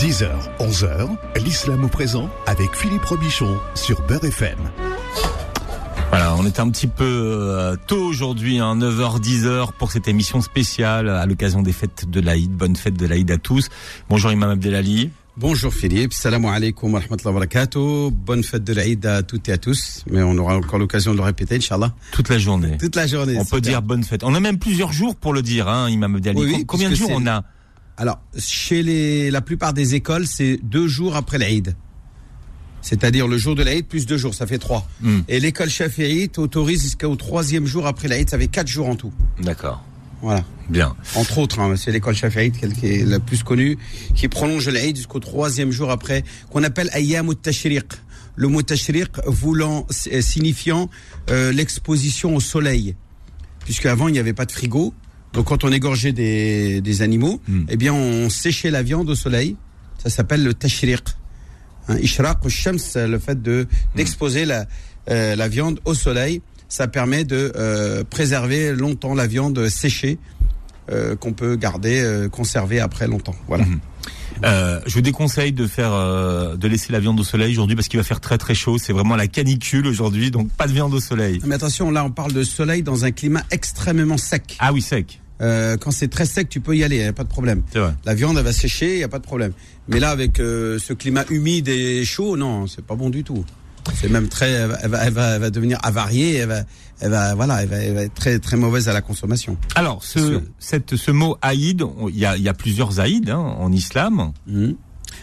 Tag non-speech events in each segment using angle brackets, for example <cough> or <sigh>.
10h, 11h, l'islam au présent avec Philippe Robichon sur Beurre FM. Voilà, on est un petit peu euh, tôt aujourd'hui, hein, 9h, 10h pour cette émission spéciale à l'occasion des fêtes de l'Aïd. Bonne fête de l'Aïd à tous. Bonjour Imam Abdelali. Bonjour Philippe, salam alaikum wa rahmatullahi wa barakatuh. Bonne fête de l'Aïd à toutes et à tous. Mais on aura encore l'occasion de le répéter, Inch'Allah. Toute la journée. Toute la journée. On peut dire bonne fête. On a même plusieurs jours pour le dire, hein, Imam Abdelali. Oui, oui, Combien de jours on a? Alors, chez les, la plupart des écoles, c'est deux jours après l'Aïd. C'est-à-dire le jour de l'Aïd plus deux jours, ça fait trois. Hmm. Et l'école Shafi'ite autorise jusqu'au troisième jour après l'Aïd, ça fait quatre jours en tout. D'accord. Voilà. Bien. Entre autres, hein, c'est l'école Shafi'ite qui est- la plus connue, qui prolonge l'Aïd jusqu'au troisième jour après, qu'on appelle Ayyam al-Tashriq. Le mot Tashriq voulant, euh, signifiant euh, l'exposition au soleil. Puisqu'avant, il n'y avait pas de frigo. Donc, quand on égorgeait des, des animaux, Hmm. eh bien, on séchait la viande au soleil. Ça s'appelle le Tashriq. Hein, Ishraq shams le fait de d'exposer la, euh, la viande au soleil, ça permet de euh, préserver longtemps la viande séchée euh, qu'on peut garder, euh, conserver après longtemps. Voilà. Mhm. Euh, je vous déconseille de faire, euh, de laisser la viande au soleil aujourd'hui parce qu'il va faire très très chaud. C'est vraiment la canicule aujourd'hui, donc pas de viande au soleil. Mais attention, là on parle de soleil dans un climat extrêmement sec. Ah oui, sec. Euh, quand c'est très sec, tu peux y aller, y a pas de problème. Vrai. La viande elle va sécher, y a pas de problème. Mais là avec euh, ce climat humide et chaud, non, c'est pas bon du tout. C'est même très, elle va, elle va, elle va, elle va devenir avariée, elle va, elle va, voilà, elle va, elle va être très très mauvaise à la consommation. Alors, ce, cette, ce mot Aïd, il y a, il y a plusieurs Aïd hein, en islam. Mhm.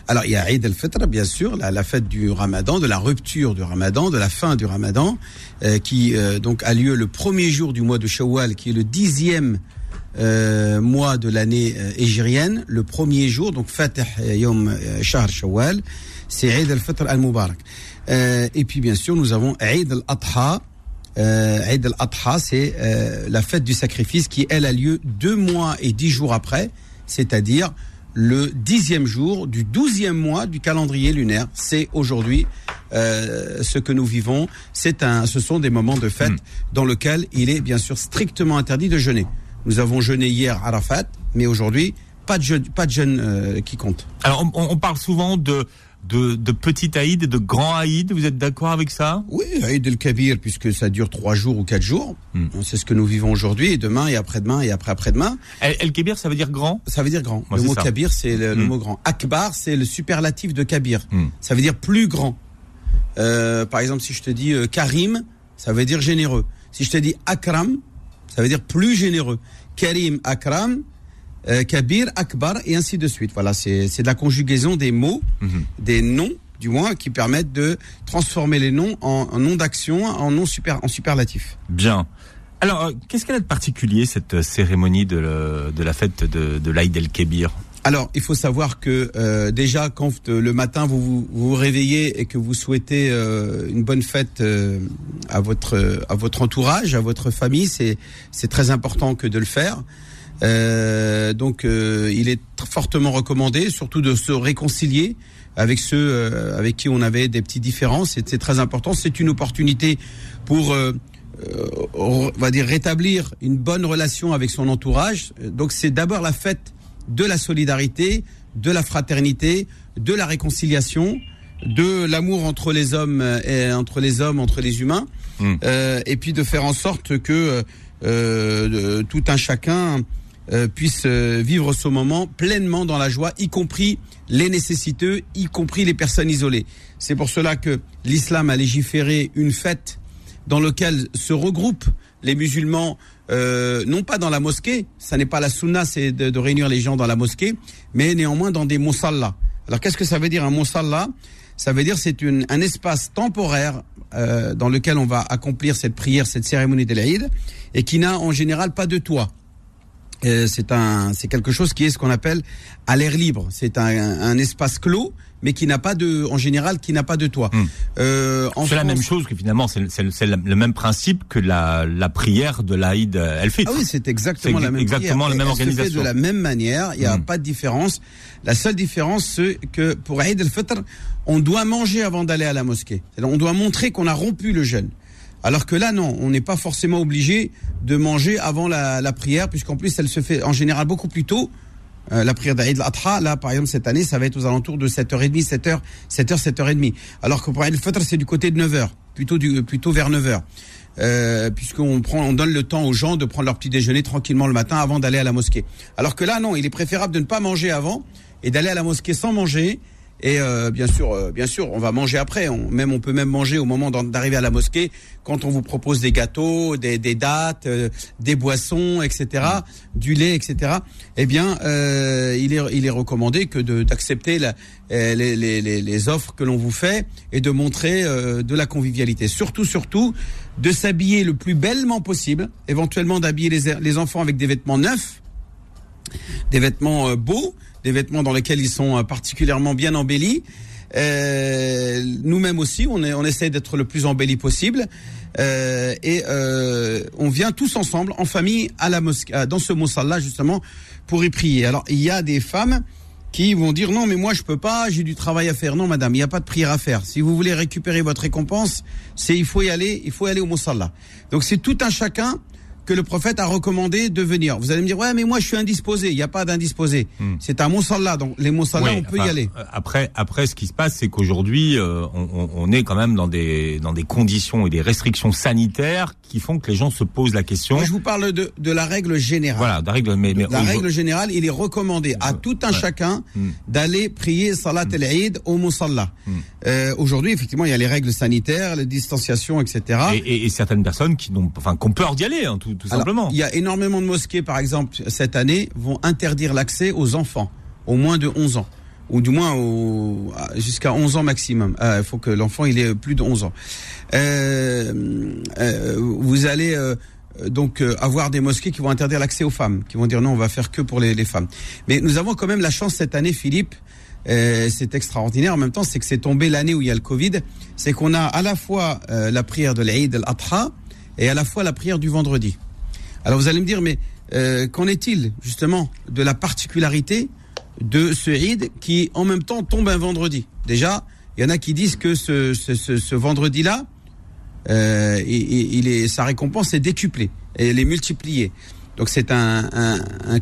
Alors, il y a Eid al-Fitr, bien sûr, la, la fête du Ramadan, de la rupture du Ramadan, de la fin du Ramadan, euh, qui euh, donc a lieu le premier jour du mois de Shawwal, qui est le dixième euh, mois de l'année euh, égérienne, le premier jour, donc Fatih Yom euh, Shahr Shawwal, c'est Eid al-Fitr al-Mubarak. Euh, et puis, bien sûr, nous avons Eid al-Adha. Euh, Eid al-Adha, c'est euh, la fête du sacrifice qui, elle, a lieu deux mois et dix jours après, c'est-à-dire le dixième jour du douzième mois du calendrier lunaire. C'est aujourd'hui euh, ce que nous vivons. C'est un, ce sont des moments de fête Mm. dans lesquels il est bien sûr strictement interdit de jeûner. Nous avons jeûné hier Arafat, mais aujourd'hui pas de jeûne, pas de jeûne euh, qui compte. Alors, on, on parle souvent de, de, de petit Aïd et de grand Aïd. Vous êtes d'accord avec ça? Oui, Eid el-Kabir, puisque ça dure trois jours ou quatre jours. Mm. C'est ce que nous vivons aujourd'hui, et demain, et après-demain, et après-après-demain. El, El Kébir, ça veut dire grand? Ça veut dire grand. Le mot ça. kabir, c'est le, le Mm. mot grand. Akbar, c'est le superlatif de kabir. Mm. Ça veut dire plus grand. Euh, par exemple, si je te dis euh, karim, ça veut dire généreux. Si je te dis akram, ça veut dire plus généreux. Karim, akram, euh, kabir, akbar, et ainsi de suite. Voilà, c'est de la conjugaison des mots, Mhm. des noms, du moins, qui permettent de transformer les noms en, en noms d'action, en noms super, en superlatif. Bien. Alors, euh, qu'est-ce qu'elle a de particulier, cette euh, cérémonie de, le- de la fête de, de l'Aïd El Kébir Alors, il faut savoir que euh, déjà, quand euh, le matin vous, vous vous réveillez et que vous souhaitez euh, une bonne fête euh, à votre à votre entourage, à votre famille, c'est c'est très important que de le faire. Euh, donc, euh, il est fortement recommandé, surtout de se réconcilier avec ceux avec qui on avait des petites différences. C'est très important. C'est une opportunité pour on va dire rétablir une bonne relation avec son entourage. Donc c'est d'abord la fête de la solidarité, de la fraternité, de la réconciliation, de l'amour entre les hommes euh, et entre les hommes, entre les humains, Mm. Euh, et puis de faire en sorte que euh, de- tout un chacun euh, puisse euh, vivre ce moment pleinement dans la joie, y compris les nécessiteux, y compris les personnes isolées. C'est pour cela que l'islam a légiféré une fête dans laquelle se regroupent les musulmans, euh, non pas dans la mosquée, ça n'est pas la sunna, c'est de, de réunir les gens dans la mosquée, mais néanmoins dans des musallas. Alors qu'est-ce que ça veut dire un musalla Ça veut dire c'est un espace temporaire euh, dans lequel on va accomplir cette prière, cette cérémonie de l'Aïd, et qui n'a en général pas de toit. Euh, c'est un, c'est quelque chose qui est ce qu'on appelle à l'air libre. C'est un, un espace clos, mais qui n'a pas de, en général, qui n'a pas de toit. Hmm. Euh, C'est la même chose que finalement, c'est le même principe que la, la prière de l'Aïd El Fitr. Ah oui, c'est exactement la même exactement prière. la même se fait organisation. de la même manière, il n'y a Mm. pas de différence. La seule différence, c'est que pour Eid al-Fitr, on doit manger avant d'aller à la mosquée. On doit montrer qu'on a rompu le jeûne. Alors que là, non, on n'est pas forcément obligé de manger avant la, la prière, puisqu'en plus, elle se fait en général beaucoup plus tôt euh, la prière d'Aïd al-Adha, là, par exemple, cette année, ça va être aux alentours de 7h30, 7h, 7h, 7h30. Alors que pour Aïd al-Fitr, c'est du côté de 9h, plutôt, du, plutôt vers 9h. Euh, puisqu'on prend, on donne le temps aux gens de prendre leur petit déjeuner tranquillement le matin avant d'aller à la mosquée. Alors que là, non, il est préférable de ne pas manger avant et d'aller à la mosquée sans manger et euh, bien sûr, euh, bien sûr, on va manger après. On, même on peut même manger au moment d'arriver à la mosquée quand on vous propose des gâteaux, des, des dates, euh, des boissons, etc., du lait, etc. Eh bien, il est il est recommandé que d'accepter les, les, les, les, offres que l'on vous fait et de montrer de la convivialité. Surtout, surtout, de s'habiller le plus bellement possible, éventuellement d'habiller les, les enfants avec des vêtements neufs, des vêtements beaux des vêtements dans lesquels ils sont euh, particulièrement bien embellis. Euh, nous-mêmes aussi, on, essaie d'être le plus embelli possible. Euh, et on vient tous ensemble, en famille, à la mosquée, dans ce mosalla justement, pour y prier. Alors, il y a des femmes qui vont dire non, mais moi je peux pas, j'ai du travail à faire. Non, madame, il n'y a pas de prière à faire. Si vous voulez récupérer votre récompense, c'est il faut y aller, il faut aller au mosalla. Donc c'est tout un chacun que le prophète a recommandé de venir. Vous allez me dire, ouais, mais moi je suis indisposé. Il n'y a pas d'indisposé. Hmm. C'est un monsalla, donc les monsalla, on peut y aller. Euh, après, après, ce qui se passe, c'est qu'aujourd'hui, euh, on, on, est quand même dans des dans des conditions et des restrictions sanitaires qui font que les gens se posent la question. Moi, je vous parle de, de la règle générale. Voilà, la règle, mais, la règle générale, il est recommandé à tout un chacun hmm. d'aller prier Salat hmm. el-Eid au Moussalla. Euh, Aujourd'hui, effectivement, il y a les règles sanitaires, les distanciations, etc. Et, et, et certaines personnes qui n'ont, enfin, qu'on peur d'y aller, hein, tout, tout simplement. Il y a énormément de mosquées, par exemple, cette année, vont interdire l'accès aux enfants, au moins de 11 ans ou du moins jusqu'à 11 ans maximum. Euh, il faut que l'enfant il ait plus de 11 ans. Euh, euh, vous allez euh, donc avoir des mosquées qui vont interdire l'accès aux femmes, qui vont dire non, on va faire que pour les, les femmes. Mais nous avons quand même la chance cette année, Philippe. c'est extraordinaire. En même temps, c'est que c'est tombé l'année où il y a le Covid. C'est qu'on a à la fois la prière de l'Aïd al-Adha et à la fois la prière du vendredi. Alors vous allez me dire, mais euh, qu'en est-il justement de la particularité de ce Eid qui en même temps tombe un vendredi? Déjà, il y en a qui disent que ce, vendredi-là, euh, sa récompense est décuplée, elle est multipliée. Donc c'est un,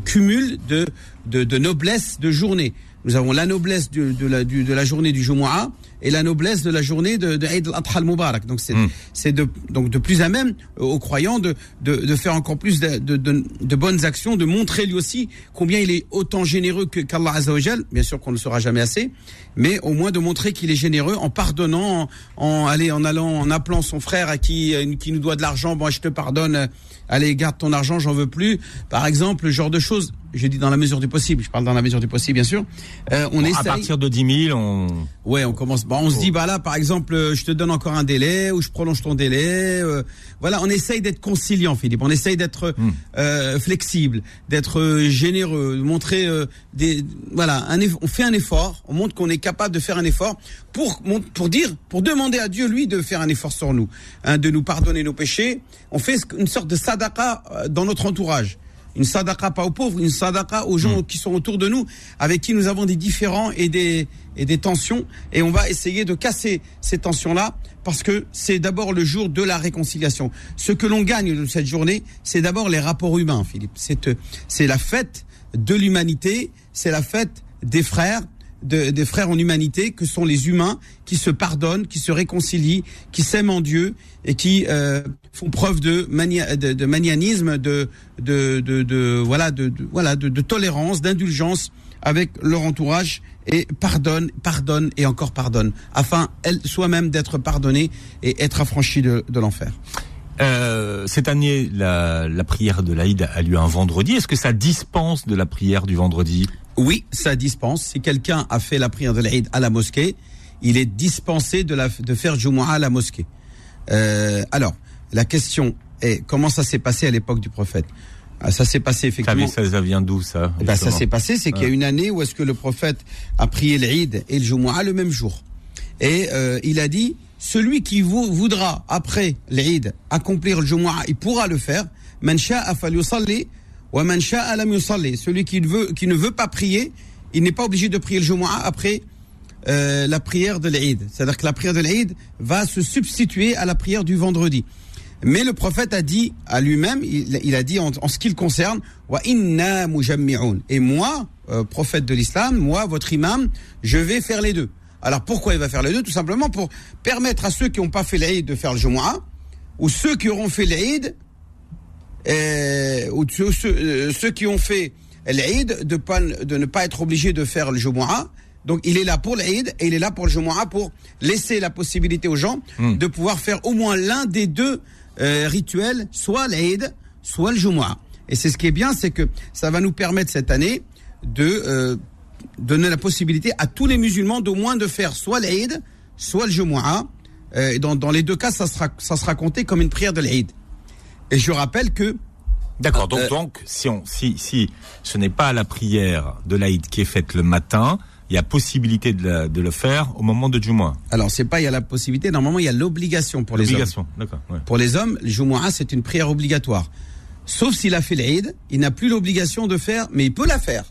cumul de, noblesse de journée. Nous avons la noblesse de, de, la, de la journée du Jumu'ah et la noblesse de la journée de, de Eid al-Adha al-Mubarak. Donc c'est hmm. c'est de donc de plus à même euh, aux croyants de, de, de faire encore plus de, de, de, bonnes actions, de montrer lui aussi combien il est autant généreux que qu'Allah Azzawajal. Bien sûr qu'on ne le saura jamais assez, mais au moins de montrer qu'il est généreux en pardonnant, en, en aller en allant en appelant son frère à qui qui nous doit de l'argent. Bon, je te pardonne. Allez, garde ton argent, j'en veux plus. Par exemple, le genre de choses je dis dans la mesure du possible, je parle dans la mesure du possible, bien sûr. Euh, on essaye... À partir de 10 000, on... Ouais, on commence... Bon, on se dit, bah là, par exemple, euh, je te donne encore un délai, ou je prolonge ton délai. Euh, voilà, on essaye d'être conciliant, Philippe. On essaye d'être hmm. euh, flexible, d'être généreux, de montrer des... Voilà, un on fait un effort, on montre qu'on est capable de faire un effort pour, pour dire, pour demander à Dieu, lui, de faire un effort sur nous, hein, de nous pardonner nos péchés. On fait une sorte de sadaqa dans notre entourage une sadaqa pas aux pauvres, une sadaqa aux gens hmm. qui sont autour de nous, avec qui nous avons des différends et des, et des tensions. Et on va essayer de casser ces tensions-là parce que c'est d'abord le jour de la réconciliation. Ce que l'on gagne de cette journée, c'est d'abord les rapports humains, Philippe. C'est, c'est la fête de l'humanité, c'est la fête des frères, des frères en humanité que sont les humains qui se pardonnent, qui se réconcilient, qui s'aiment en Dieu et qui euh, font preuve de, mania, de, de manianisme, de, de, de, voilà, de, voilà, de, tolérance, d'indulgence avec leur entourage et pardonne, pardonne et encore pardonne, afin elle soi-même d'être pardonnée et être affranchie de, de l'enfer. Euh, cette année, la, la prière de l'Aïd a lieu un vendredi. Est-ce que ça dispense de la prière du vendredi? Oui, ça dispense. Si quelqu'un a fait la prière de l'Aïd à la mosquée, il est dispensé de, la, de faire Jumu'ah à la mosquée. Euh, alors, la question est comment ça s'est passé à l'époque du prophète? Ah, ça s'est passé effectivement. Ça, ça vient d'où ça eh ben, Ça s'est passé, c'est qu'il y a une année où est-ce que le prophète a prié l'Eid et le Jumu'ah le même jour. Et euh, il a dit, celui qui vous, voudra après l'Eid accomplir le Jumu'ah, il pourra le faire. Man sha'a Celui qui ne veut qui ne veut pas prier, il n'est pas obligé de prier le Jumu'ah après euh, la prière de l'Eid. C'est-à-dire que la prière de l'Eid va se substituer à la prière du vendredi. Mais le prophète a dit à lui-même, il, a dit en, ce qui le concerne, wa inna Et moi, euh, prophète de l'islam, moi, votre imam, je vais faire les deux. Alors pourquoi il va faire les deux? Tout simplement pour permettre à ceux qui n'ont pas fait l'Aïd de faire le Jumu'ah, ou ceux qui auront fait l'Aïd, ou ceux, ceux, ceux qui ont fait l'Aïd, de, pas, de ne pas être obligés de faire le Jumu'ah. Donc il est là pour l'Aïd et il est là pour le Jumu'ah pour laisser la possibilité aux gens Hmm. de pouvoir faire au moins l'un des deux euh, rituels, soit l'Aïd, soit le Jumu'ah. Et c'est ce qui est bien, c'est que ça va nous permettre cette année de euh, donner la possibilité à tous les musulmans d'au moins de faire soit l'Aïd, soit le Jumu'ah. Euh, dans, dans les deux cas, ça sera, ça sera compté comme une prière de l'Aïd. Et je rappelle que D'accord. Donc, Euh, donc, si on, si, si ce n'est pas la prière de l'Aïd qui est faite le matin, il y a possibilité de, la- de le faire au moment de Jumu'ah. Alors, c'est pas il y a la possibilité, normalement il y a l'obligation pour les hommes. Obligation. D'accord. ouais. Pour les hommes, le Jumu'ah c'est une prière obligatoire. Sauf s'il a fait l'Aïd, il n'a plus l'obligation de faire, mais il peut la faire.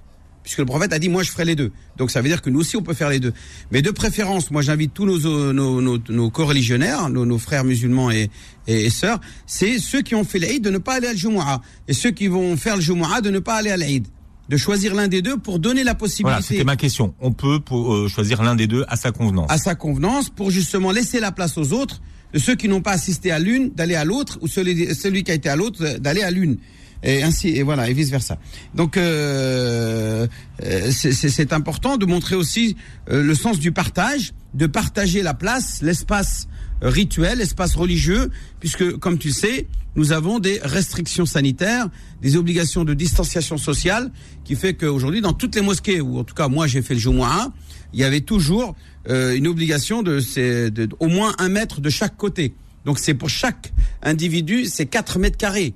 Puisque le prophète a dit, moi je ferai les deux. Donc ça veut dire que nous aussi on peut faire les deux. Mais de préférence, moi j'invite tous nos, nos, nos, nos co-religionnaires, nos, nos frères musulmans et, et, et sœurs, c'est ceux qui ont fait l'Aïd de ne pas aller à Jumu'ah. Et ceux qui vont faire le Jumu'ah de ne pas aller à l'Aïd. De choisir l'un des deux pour donner la Voilà, possibilité c'était ma question. On peut pour, euh, choisir l'un des deux à sa convenance. à sa convenance pour justement laisser la place aux autres, de ceux qui n'ont pas assisté à l'une d'aller à l'autre ou celui, celui qui a été à l'autre euh, d'aller à l'une. Et ainsi, et voilà, et vice versa. Donc, euh, euh, c'est- important de montrer aussi euh, le sens du partage, de partager la place, l'espace rituel, l'espace religieux, puisque, comme tu sais, nous avons des restrictions sanitaires, des obligations de distanciation sociale, qui fait qu'aujourd'hui, dans toutes les mosquées, ou en tout cas moi j'ai fait le Jumu'ah, il y avait toujours euh, une obligation de, c'est de, au moins un mètre de chaque côté. Donc c'est pour chaque individu, c'est 4 mètres carrés.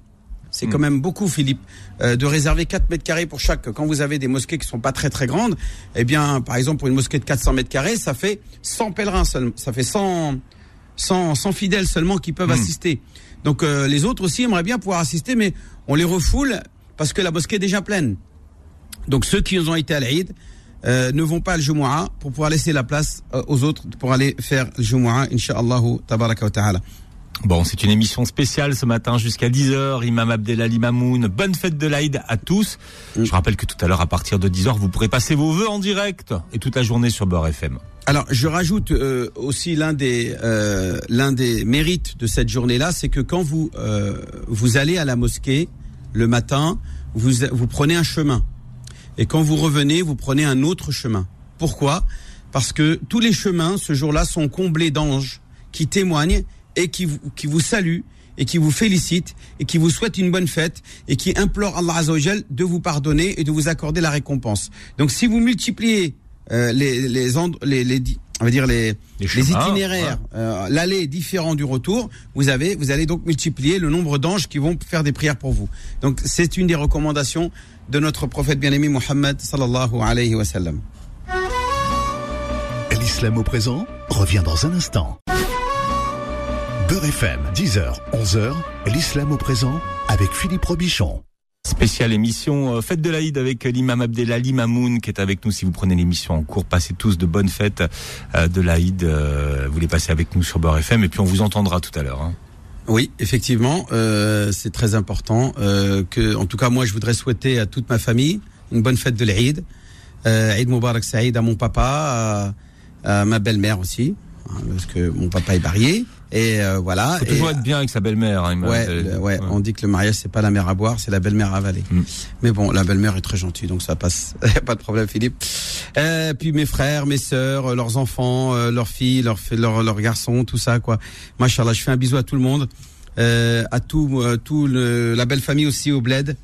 C'est quand même beaucoup, Philippe, euh, de réserver 4 mètres carrés pour chaque. Quand vous avez des mosquées qui sont pas très très grandes, eh bien, par exemple, pour une mosquée de 400 mètres carrés, ça fait 100 pèlerins seulement. Ça fait 100, 100, 100 fidèles seulement qui peuvent assister. Donc euh, les autres aussi aimeraient bien pouvoir assister, mais on les refoule parce que la mosquée est déjà pleine. Donc ceux qui ont été à l'Aïd euh, ne vont pas al Jumu'ah pour pouvoir laisser la place euh, aux autres pour aller faire le Jumu'ah, Inch'Allah, tabaraka wa ta'ala. Bon, c'est une émission spéciale ce matin jusqu'à 10h. Imam Abdelali Mamoun, bonne fête de l'Aïd à tous. Je rappelle que tout à l'heure, à partir de 10h, vous pourrez passer vos vœux en direct et toute la journée sur Beurre FM. Alors, je rajoute euh, aussi l'un des euh, l'un des mérites de cette journée-là, c'est que quand vous euh, vous allez à la mosquée le matin, vous vous prenez un chemin, et quand vous revenez, vous prenez un autre chemin. Pourquoi? Parce que tous les chemins ce jour-là sont comblés d'anges qui témoignent et qui vous, qui vous saluent et qui vous félicitent et qui vous souhaitent une bonne fête et qui implorent Allah Azzawajal de vous pardonner et de vous accorder la récompense. Donc, si vous multipliez euh, les les, on va dire les Les itinéraires, euh, l'aller différent du retour, vous avez vous allez donc multiplier le nombre d'anges qui vont faire des prières pour vous. Donc c'est une des recommandations de notre prophète bien-aimé Mohammed sallallahu alayhi wa sallam. L'islam au présent revient dans un instant. Beurre FM, 10h, 11h, l'islam au présent avec Philippe Robichon. Spéciale émission euh, Fête de l'Aïd avec euh, l'imam Abdelali Mamoun qui est avec nous. Si vous prenez l'émission en cours, passez tous de bonnes fêtes euh, de l'Aïd. Euh, vous les passez avec nous sur Beurre FM et puis on vous entendra tout à l'heure. hein. Oui, effectivement, euh, c'est très important euh, que, en tout cas, moi, je voudrais souhaiter à toute ma famille une bonne fête de l'Aïd. Euh, Eid Mubarak Saïd à mon papa, à, à ma belle-mère aussi, hein, parce que mon papa est marié. Et euh, voilà. Faut Et- toujours être bien avec sa belle-mère. hein, Ouais, Abdelali. le- ouais, on dit que le mariage c'est pas la mère à boire, c'est la belle-mère à avaler. Mm. Mais bon, la belle-mère est très gentille, donc ça passe. <laughs> Pas de problème, Philippe. Euh, puis mes frères, mes sœurs, euh, leurs enfants, euh, leurs filles, leurs leurs leurs garçons, tout ça quoi. Machallah, je fais un bisou à tout le monde, euh, à tout euh, tout le, la belle famille aussi au bled.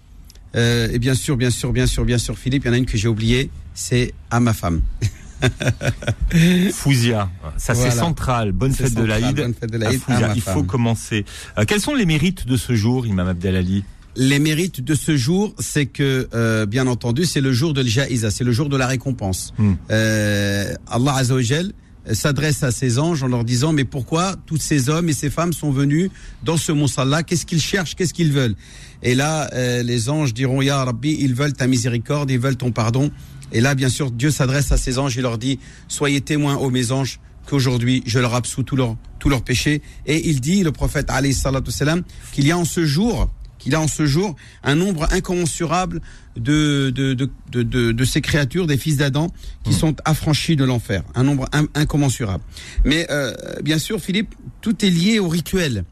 Euh, et bien sûr, bien sûr, bien sûr, bien sûr, Philippe, il y en a une que j'ai oubliée, c'est à ma femme. <laughs> <laughs> Fouzia, ça Voilà. c'est central. Bonne fête de central, l'Aïd. bonne fête de à l'Aïd Fouzia. Il faut commencer. Euh, quels sont les mérites de ce jour, Imam Abdelali? Les mérites de ce jour, c'est que, euh, bien entendu, c'est le jour de l'Jaïza, c'est le jour de la récompense. Hmm. Euh, Allah Azzawajal s'adresse à ses anges en leur disant mais pourquoi tous ces hommes et ces femmes sont venus dans ce monsalla qu'est-ce qu'ils cherchent? Qu'est-ce qu'ils veulent? Et là euh, les anges diront ya Rabbi ils veulent ta miséricorde ils veulent ton pardon et là bien sûr Dieu s'adresse à ses anges et leur dit soyez témoins ô mes anges qu'aujourd'hui je leur absous tous leurs tous leurs péchés et il dit le prophète qu'il y a en ce jour qu'il a en ce jour un nombre incommensurable de, de, de, de, de ces créatures, des fils d'Adam, qui Mm. sont affranchis de l'enfer. Un nombre in- incommensurable. Mais euh, bien sûr, Philippe, tout est lié au rituel.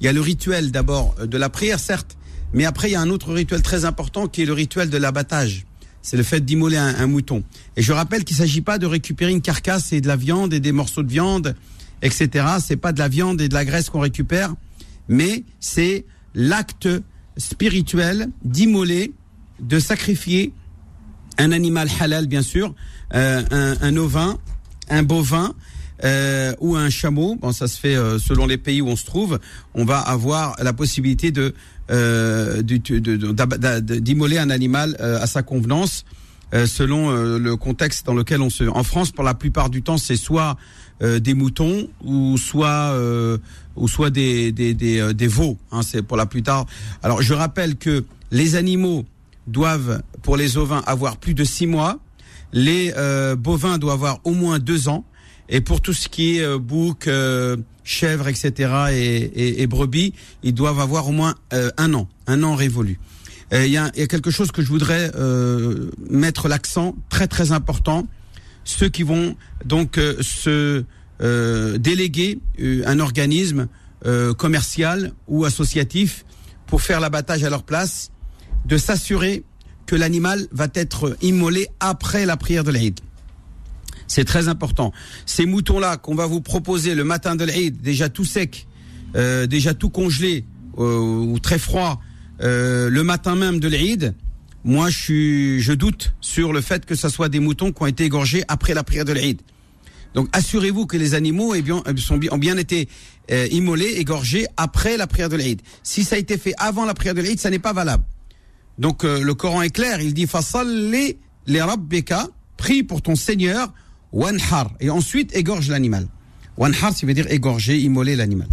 Il y a le rituel d'abord euh, de la prière, certes, mais après il y a un autre rituel très important qui est le rituel de l'abattage. C'est le fait d'immoler un, un mouton. Et je rappelle qu'il ne s'agit pas de récupérer une carcasse et de la viande et des morceaux de viande, etc. C'est pas de la viande et de la graisse qu'on récupère, mais c'est l'acte spirituel d'immoler, de sacrifier un animal halal, bien sûr, euh, un, un ovin, un bovin euh, ou un chameau. Bon, ça se fait euh, selon les pays où on se trouve. On va avoir la possibilité de euh, d'immoler un animal euh, à sa convenance. euh, selon euh, le contexte dans lequel on se. En France, pour la plupart du temps, c'est soit des moutons ou soit ou soit des des des, des veaux. Hein, c'est pour la plupart. Alors, je rappelle que les animaux doivent, pour les ovins, avoir plus de six mois. Les euh, bovins doivent avoir au moins deux ans. Et pour tout ce qui est euh, bouc, euh, chèvre, etc. Et, et, et brebis, ils doivent avoir au moins euh, un an, un an révolu. Il y, y a quelque chose que je voudrais mettre l'accent très très important. Ceux qui vont donc se déléguer un organisme commercial ou associatif pour faire l'abattage à leur place, de s'assurer que l'animal va être immolé après la prière de l'Aïd. C'est très important. Ces moutons-là qu'on va vous proposer le matin de l'Aïd, déjà tout sec, euh, déjà tout congelé euh, ou très froid, euh, le matin même de l'Aïd, moi je suis, je doute sur le fait que ce soit des moutons qui ont été égorgés après la prière de l'Aïd. Donc assurez-vous que les animaux eh bien, sont bien, ont bien été euh, immolés, égorgés après la prière de l'Aïd. Si ça a été fait avant la prière de l'Aïd, ça n'est pas valable. Donc euh, le Coran est clair, il dit Fasalli les rabbika, prie pour ton Seigneur, wanhar, et ensuite égorge l'animal. Wanhar, ça veut dire égorger, immoler l'animal.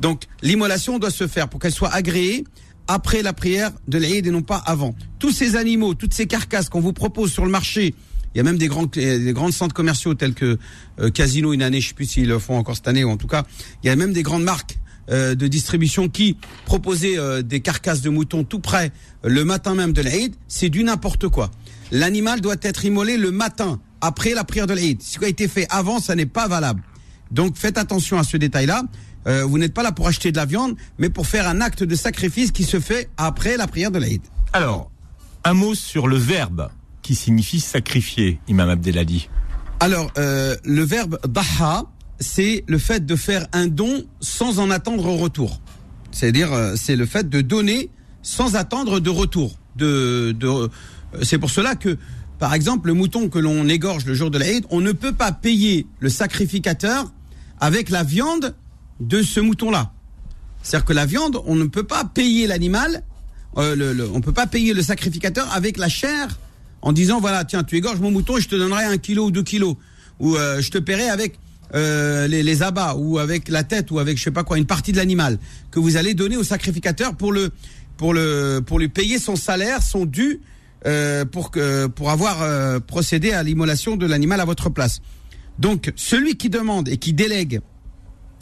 Donc l'immolation doit se faire pour qu'elle soit agréée après la prière de l'Aïd et non pas avant. Tous ces animaux, toutes ces carcasses qu'on vous propose sur le marché, il y a même des grands, des grands centres commerciaux tels que euh, Casino une année, je sais plus s'ils le font encore cette année ou en tout cas, il y a même des grandes marques euh, de distribution qui proposaient euh, des carcasses de moutons tout près euh, le matin même de l'Aïd, c'est du n'importe quoi. L'animal doit être immolé le matin après la prière de l'Aïd. Ce qui a été fait avant, ça n'est pas valable. Donc faites attention à ce détail-là. Euh, vous n'êtes pas là pour acheter de la viande, mais pour faire un acte de sacrifice qui se fait après la prière de l'Aïd. Alors, un mot sur le verbe qui signifie sacrifier, Imam Abdelali. Alors, euh, le verbe daha, c'est le fait de faire un don sans en attendre au retour. C'est-à-dire, euh, c'est le fait de donner sans attendre de retour. De, de, euh, c'est pour cela que, par exemple, le mouton que l'on égorge le jour de l'Aïd, on ne peut pas payer le sacrificateur avec la viande de ce mouton-là. C'est-à-dire que la viande, on ne peut pas payer l'animal, euh, le, le- on ne peut pas payer le sacrificateur avec la chair en disant voilà tiens tu égorges mon mouton et je te donnerai un kilo ou deux kilos ou euh, je te paierai avec euh, les, les abats ou avec la tête ou avec je sais pas quoi une partie de l'animal que vous allez donner au sacrificateur pour le pour le pour lui payer son salaire son dû euh, pour que pour avoir euh, procédé à l'immolation de l'animal à votre place. Donc celui qui demande et qui délègue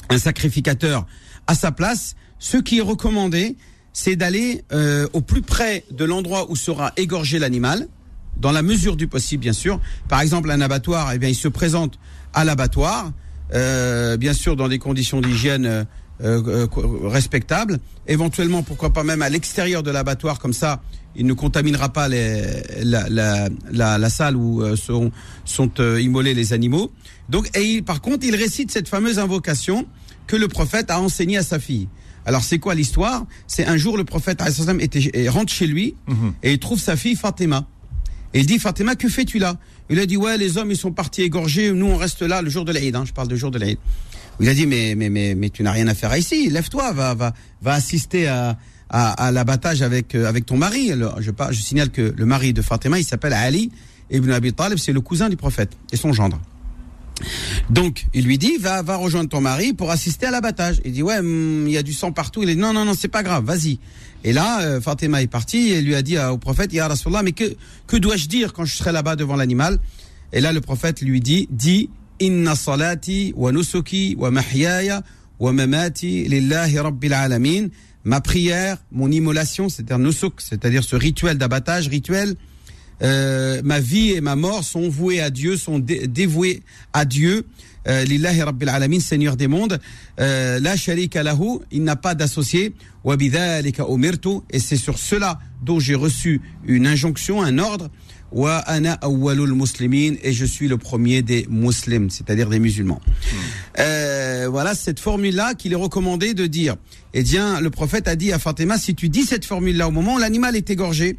un sacrificateur à sa place, ce qui est recommandé, c'est d'aller euh, au plus près de l'endroit où sera égorgé l'animal, dans la mesure du possible, bien sûr. Par exemple, un abattoir, eh bien, il se présente à l'abattoir, euh, bien sûr dans des conditions d'hygiène euh, euh, respectables. Éventuellement, pourquoi pas même à l'extérieur de l'abattoir, comme ça, il ne contaminera pas les, la, la, la, la salle où euh, sont, sont immolés les animaux. Donc, et il- par contre, il récite cette fameuse invocation que le prophète a enseignée à sa fille. Alors, c'est quoi l'histoire? C'est un jour, le prophète était, rentre chez lui et il trouve sa fille Fatima. Et il dit, Fatima, que fais-tu là? Il a dit, ouais, les hommes, ils sont partis égorger, nous, on reste là le jour de l'Aïd. Hein, je parle du jour de l'Aïd. Il a dit, mais, mais, mais, mais tu n'as rien à faire ici. Lève-toi, va, va, va assister à, à, à l'abattage avec, euh, avec ton mari. Alors, je, je signale que le mari de Fatima, il s'appelle Ali ibn Abi Talib, c'est le cousin du prophète et son gendre. Donc, il lui dit, va, va rejoindre ton mari pour assister à l'abattage. Il dit, ouais, hum, il y a du sang partout. Il dit, non, non, non, c'est pas grave, vas-y. Et là, euh, Fatima est partie et lui a dit euh, au prophète, Ya Rasulallah, mais que, que dois-je dire quand je serai là-bas devant l'animal? Et là, le prophète lui dit, dis, Inna salati wa mahyaya wa mamati lillahi rabbil alamin. ma prière, mon immolation, c'est-à-dire nusuk, c'est-à-dire ce rituel d'abattage, rituel, euh, ma vie et ma mort sont voués à Dieu, sont dévoués à Dieu. Euh, Lillahi Rabbil Alamin, Seigneur des mondes. Euh, la sharika lahu, il n'a pas d'associé. Wa bidhalika umirtu, et c'est sur cela dont j'ai reçu une injonction, un ordre. Et je suis le premier des musulmans, c'est-à-dire des musulmans. Hmm. Euh, voilà cette formule-là qu'il est recommandé de dire. Eh bien, le prophète a dit à Fatima, si tu dis cette formule-là au moment où l'animal est égorgé,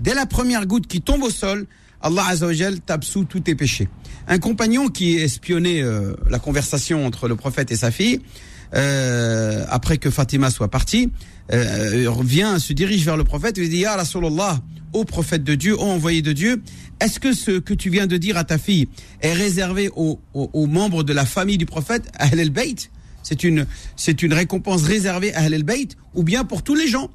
dès la première goutte qui tombe au sol, Allah Azzawajal t'absout tous tes péchés. Un compagnon qui espionnait euh, la conversation entre le prophète et sa fille, euh, après que Fatima soit partie, euh, revient, se dirige vers le prophète et lui dit Ya Rasulallah, ô prophète de Dieu, ô envoyé de Dieu, est-ce que ce que tu viens de dire à ta fille est réservé aux, membres de la famille du prophète, Ahl al-Bayt C'est une, c'est une récompense réservée à Ahl al-Bayt ou bien pour tous les gens.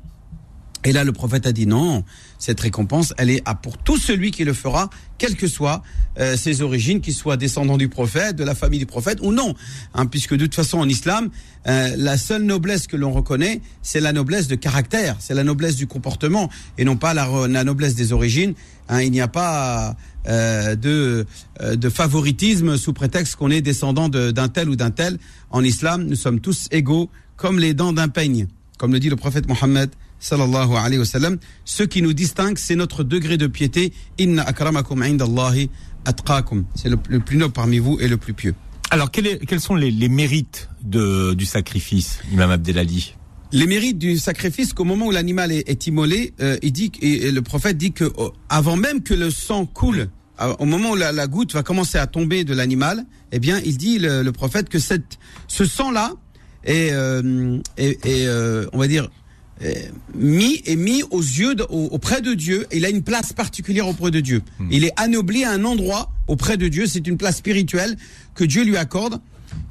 Et là, le prophète a dit non, cette récompense, elle est à pour tout celui qui le fera, quelles que soient euh, ses origines, qu'il soit descendant du prophète, de la famille du prophète ou non. Hein, puisque de toute façon, en islam, euh, la seule noblesse que l'on reconnaît, c'est la noblesse de caractère, c'est la noblesse du comportement, et non pas la, la noblesse des origines. Hein, il n'y a pas euh, de, de favoritisme sous prétexte qu'on est descendant d'un tel ou d'un tel. En islam, nous sommes tous égaux, comme les dents d'un peigne, comme le dit le prophète Mohammed sallallahu alayhi wa sallam. Ce qui nous distingue, c'est notre degré de piété. Inna akramakum indallahi atqakum. C'est le, plus noble parmi vous et le plus pieux. Alors, quels sont les, mérites de, du sacrifice, Imam Abdelali? Les mérites du sacrifice, qu'au moment où l'animal est, immolé, euh, il dit et, le prophète dit que oh, avant même que le sang coule, au moment où la, goutte va commencer à tomber de l'animal, eh bien, il dit le, prophète que cette, ce sang-là est, euh, euh, on va dire, euh, mis et mis aux yeux auprès de Dieu. Il a une place particulière auprès de Dieu. Hmm. Il est anobli à un endroit auprès de Dieu. C'est une place spirituelle que Dieu lui accorde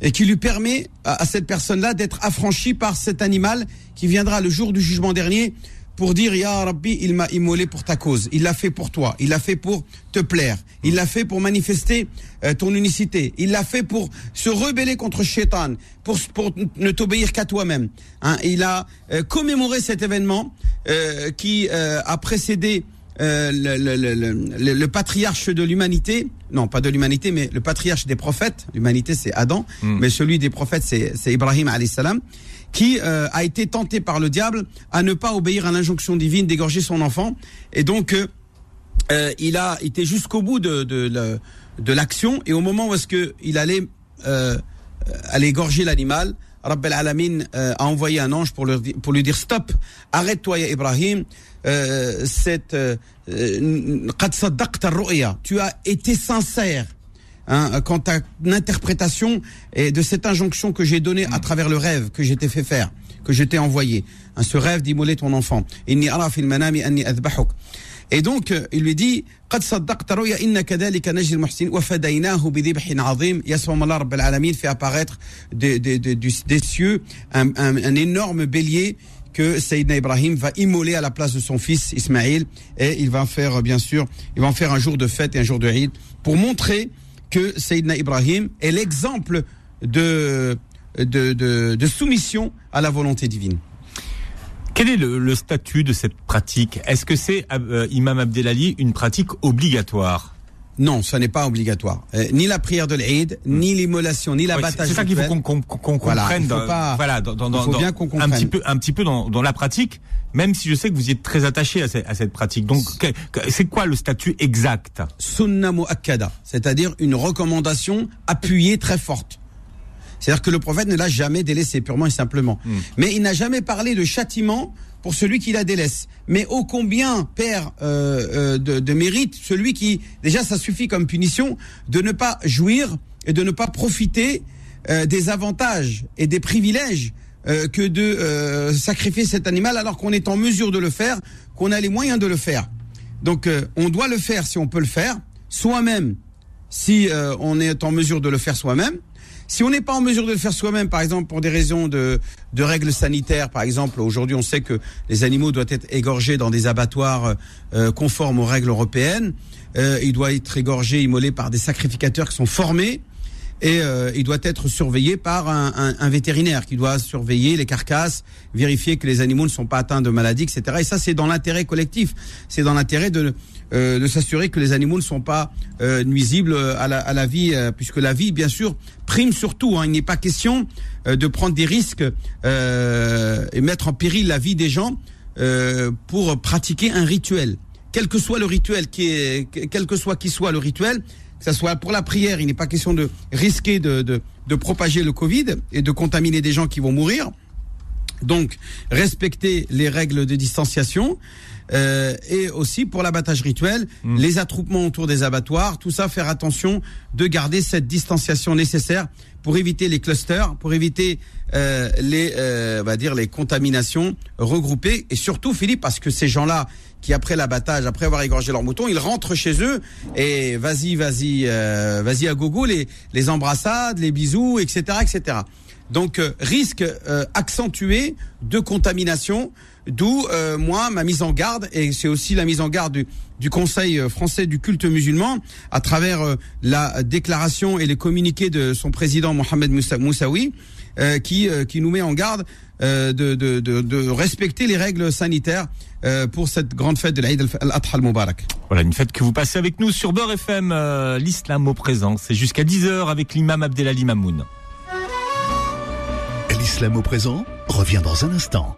et qui lui permet à, cette personne-là d'être affranchie par cet animal qui viendra le jour du jugement dernier pour dire Ya Rabbi, il m'a immolé pour ta cause. Il l'a fait pour toi. Il l'a fait pour te plaire. Il l'a fait pour manifester euh, ton unicité. Il l'a fait pour se rebeller contre Shaitan, pour, pour ne t'obéir qu'à toi-même. Hein, il a euh, commémoré cet événement euh, qui a précédé le, le, le, le, patriarche de l'humanité, non pas de l'humanité, mais le patriarche des prophètes. L'humanité c'est Adam, hmm. mais celui des prophètes c'est Ibrahim alayhi salam qui euh, a été tenté par le diable à ne pas obéir à l'injonction divine d'égorger son enfant. Et donc, euh, euh, il a été jusqu'au bout de, de, de l'action. Et au moment où est-ce qu'il allait, aller égorger l'animal, Rabbel Alamin a envoyé un ange pour, lui dire stop, arrête-toi, Ibrahim. cette, tu as été sincère hein, quant à l'interprétation et de cette injonction que j'ai donnée à travers le rêve que j'étais fait faire, que j'étais envoyé. Hein, ce rêve d'immoler ton enfant. Et donc, il lui dit, قد صدقت رؤيا إن كذلك نجزي المحسنين وفديناه بذبح عظيم يسوع الله رب العالمين fait apparaître des, des, des, des cieux un, un, un énorme bélier que Sayyidina Ibrahim va immoler à la place de son fils Ismaïl et il va faire bien sûr, il va en faire un jour de fête et un jour de Eid pour montrer que Sayyidina Ibrahim est l'exemple de, soumission à la volonté divine. Quel est le, statut de cette pratique? Est-ce que c'est, euh, Imam Abdelali, une pratique obligatoire? Non, ce n'est pas obligatoire. Euh, ni la prière de l'Eid, ni l'immolation, ni l'abattage. c'est ça qu'il faut qu'on comprenne. Voilà, voilà, faut bien qu'on comprenne. Un petit peu, un petit peu dans, dans la pratique même si je sais que vous y êtes très attaché à, cette, pratique. Donc, c'est quoi le statut exact? Sunna mu'akkada, c'est-à-dire une recommandation appuyée très forte. C'est-à-dire que le prophète ne l'a jamais délaissé, purement et simplement. Hmm. Mais il n'a jamais parlé de châtiment pour celui qui la délaisse. Mais ô combien perd euh, euh, de, mérite celui qui, déjà ça suffit comme punition, de ne pas jouir et de ne pas profiter euh, des avantages et des privilèges euh, que de euh, sacrifier cet animal alors qu'on est en mesure de le faire, qu'on a les moyens de le faire. Donc euh, on doit le faire si on peut le faire, soi-même si on est en mesure de le faire soi-même. Si on n'est pas en mesure de le faire soi-même, par exemple pour des raisons de, de règles sanitaires, par exemple, aujourd'hui on sait que les animaux doivent être égorgés dans des abattoirs conformes aux règles européennes. Euh, il doit être égorgé, immolé par des sacrificateurs qui sont formés. Et euh, il doit être surveillé par un, un, vétérinaire qui doit surveiller les carcasses, vérifier que les animaux ne sont pas atteints de maladies, etc. Et ça, c'est dans l'intérêt collectif. C'est dans l'intérêt de, euh, de s'assurer que les animaux ne sont pas euh, nuisibles à la, à la vie, puisque la vie, bien sûr, prime surtout. Hein. Il n'est pas question de prendre des risques et mettre en péril la vie des gens pour pratiquer un rituel. Quel que soit le rituel, qui est, quel que soit qui soit le rituel, que ce soit pour la prière, il n'est pas question de risquer de, de, de, propager le Covid et de contaminer des gens qui vont mourir. Donc, respecter les règles de distanciation. Euh, et aussi pour l'abattage rituel, mmh. les attroupements autour des abattoirs, tout ça, faire attention de garder cette distanciation nécessaire pour éviter les clusters, pour éviter euh, les, euh, on va dire les contaminations regroupées, et surtout Philippe, parce que ces gens-là qui après l'abattage, après avoir égorgé leurs moutons, ils rentrent chez eux et vas-y, vas-y, euh, vas-y à gogo, les, les embrassades, les bisous, etc., etc. Donc euh, risque euh, accentué de contamination, d'où moi ma mise en garde et c'est aussi la mise en garde du, du Conseil français du culte musulman à travers la déclaration et les communiqués de son président Mohamed Moussaoui qui qui nous met en garde de, de, de, de respecter les règles sanitaires euh, pour cette grande fête de l'Aïd al-Adha al-Mubarak. Voilà, une fête que vous passez avec nous sur Beurre FM, euh, l'islam au présent. C'est jusqu'à 10h avec l'imam Abdelali Mamoun. L'islam au présent revient dans un instant.